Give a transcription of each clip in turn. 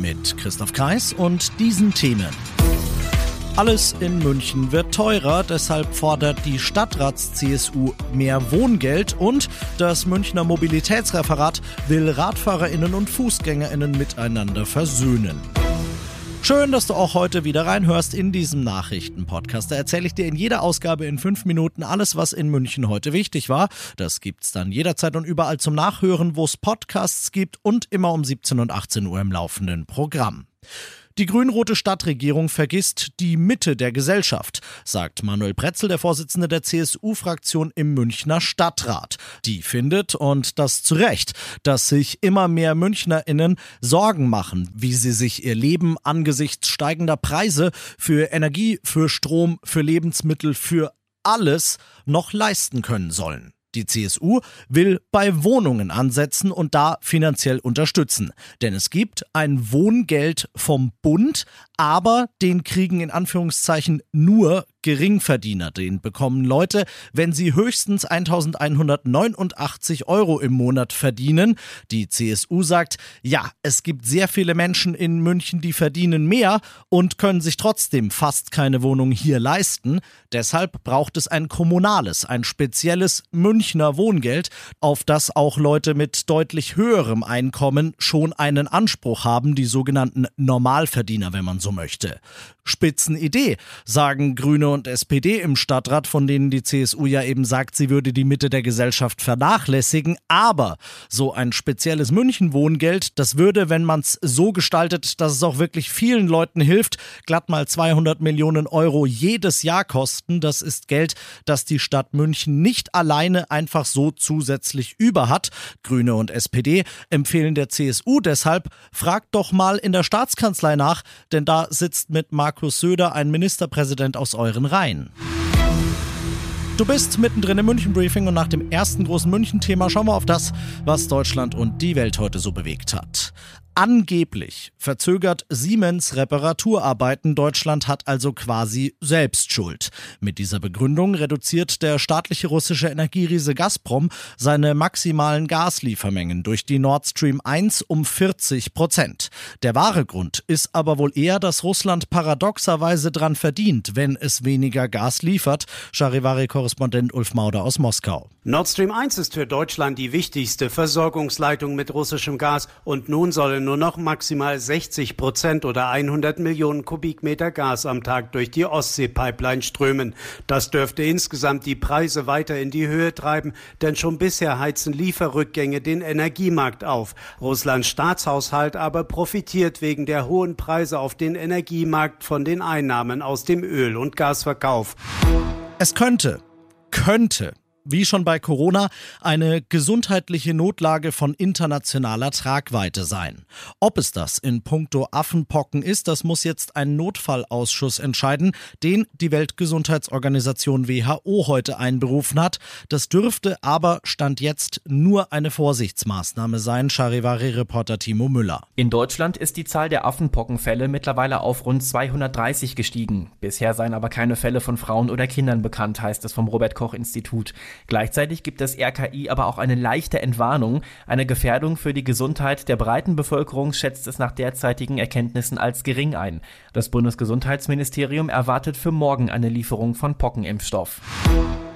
Mit Christoph Kreis und diesen Themen. Alles in München wird teurer, deshalb fordert die Stadtrats-CSU mehr Wohngeld und das Münchner Mobilitätsreferat will Radfahrerinnen und Fußgängerinnen miteinander versöhnen. Schön, dass du auch heute wieder reinhörst in diesem Nachrichtenpodcast. Da erzähle ich dir in jeder Ausgabe in fünf Minuten alles, was in München heute wichtig war. Das gibt's dann jederzeit und überall zum Nachhören, wo es Podcasts gibt und immer um 17 und 18 Uhr im laufenden Programm. Die grün-rote Stadtregierung vergisst die Mitte der Gesellschaft, sagt Manuel Pretzel, der Vorsitzende der CSU-Fraktion im Münchner Stadtrat. Die findet, und das zu Recht, dass sich immer mehr MünchnerInnen Sorgen machen, wie sie sich ihr Leben angesichts steigender Preise für Energie, für Strom, für Lebensmittel, für alles noch leisten können sollen. Die CSU will bei Wohnungen ansetzen und da finanziell unterstützen. Denn es gibt ein Wohngeld vom Bund, aber den kriegen in Anführungszeichen nur Geringverdiener. Den bekommen Leute, wenn sie höchstens 1189 Euro im Monat verdienen. Die CSU sagt, ja, es gibt sehr viele Menschen in München, die verdienen mehr und können sich trotzdem fast keine Wohnung hier leisten. Deshalb braucht es ein kommunales, ein spezielles Münchner Wohngeld, auf das auch Leute mit deutlich höherem Einkommen schon einen Anspruch haben, die sogenannten Normalverdiener, wenn man so möchte. Spitzenidee, sagen Grüne und SPD im Stadtrat, von denen die CSU ja eben sagt, sie würde die Mitte der Gesellschaft vernachlässigen. Aber so ein spezielles München-Wohngeld, das würde, wenn man es so gestaltet, dass es auch wirklich vielen Leuten hilft, glatt mal 200 Millionen Euro jedes Jahr kosten. Das ist Geld, das die Stadt München nicht alleine einfach so zusätzlich über hat. Grüne und SPD empfehlen der CSU deshalb, fragt doch mal in der Staatskanzlei nach, denn da sitzt mit Markus Söder ein Ministerpräsident aus euren Reihen. Du bist mittendrin im München-Briefing und nach dem ersten großen München-Thema schauen wir auf das, was Deutschland und die Welt heute so bewegt hat. Angeblich verzögert Siemens Reparaturarbeiten. Deutschland hat also quasi selbst Schuld. Mit dieser Begründung reduziert der staatliche russische Energieriese Gazprom seine maximalen Gasliefermengen durch die Nord Stream 1 um 40 Prozent. Der wahre Grund ist aber wohl eher, dass Russland paradoxerweise dran verdient, wenn es weniger Gas liefert. Charivari-Korrespondent Ulf Mauder aus Moskau. Nord Stream 1 ist für Deutschland die wichtigste Versorgungsleitung mit russischem Gas und nun sollen nur noch maximal 60 Prozent oder 100 Millionen Kubikmeter Gas am Tag durch die Ostsee-Pipeline strömen. Das dürfte insgesamt die Preise weiter in die Höhe treiben, denn schon bisher heizen Lieferrückgänge den Energiemarkt auf. Russlands Staatshaushalt aber profitiert wegen der hohen Preise auf den Energiemarkt von den Einnahmen aus dem Öl- und Gasverkauf. Es könnte, könnte wie schon bei Corona, eine gesundheitliche Notlage von internationaler Tragweite sein. Ob es das in puncto Affenpocken ist, das muss jetzt ein Notfallausschuss entscheiden, den die Weltgesundheitsorganisation WHO heute einberufen hat. Das dürfte aber Stand jetzt nur eine Vorsichtsmaßnahme sein, Charivari-Reporter Timo Müller. In Deutschland ist die Zahl der Affenpockenfälle mittlerweile auf rund 230 gestiegen. Bisher seien aber keine Fälle von Frauen oder Kindern bekannt, heißt es vom Robert Koch Institut. Gleichzeitig gibt das RKI aber auch eine leichte Entwarnung. Eine Gefährdung für die Gesundheit der breiten Bevölkerung schätzt es nach derzeitigen Erkenntnissen als gering ein. Das Bundesgesundheitsministerium erwartet für morgen eine Lieferung von Pockenimpfstoff.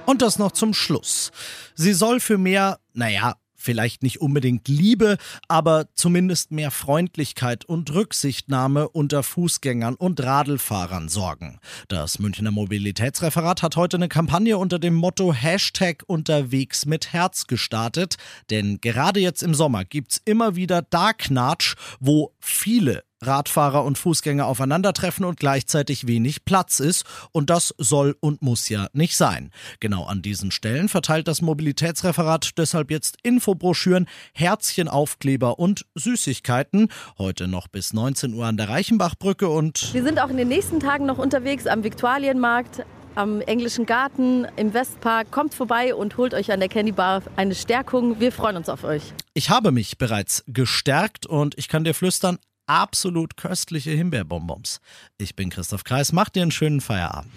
Und das noch zum Schluss. Sie soll für mehr, naja, vielleicht nicht unbedingt Liebe, aber zumindest mehr Freundlichkeit und Rücksichtnahme unter Fußgängern und Radlfahrern sorgen. Das Münchner Mobilitätsreferat hat heute eine Kampagne unter dem Motto Hashtag unterwegs mit Herz gestartet, denn gerade jetzt im Sommer gibt's immer wieder da Knatsch, wo viele Radfahrer und Fußgänger aufeinandertreffen und gleichzeitig wenig Platz ist. Und das soll und muss ja nicht sein. Genau an diesen Stellen verteilt das Mobilitätsreferat deshalb jetzt Infobroschüren, Herzchenaufkleber und Süßigkeiten. Heute noch bis 19 Uhr an der Reichenbachbrücke und wir sind auch in den nächsten Tagen noch unterwegs am Viktualienmarkt, am Englischen Garten, im Westpark. Kommt vorbei und holt euch an der Candy Bar eine Stärkung. Wir freuen uns auf euch. Ich habe mich bereits gestärkt und ich kann dir flüstern, absolut köstliche Himbeerbonbons. Ich bin Christoph Kreis, mach dir einen schönen Feierabend.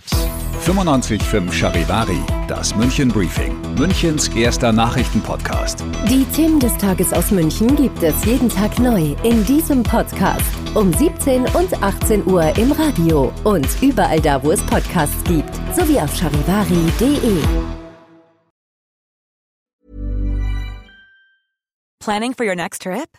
95.5 Charivari, das München Briefing, Münchens erster Nachrichtenpodcast. Die Themen des Tages aus München gibt es jeden Tag neu in diesem Podcast. Um 17 und 18 Uhr im Radio und überall da, wo es Podcasts gibt, sowie auf charivari.de. Planning for your next trip?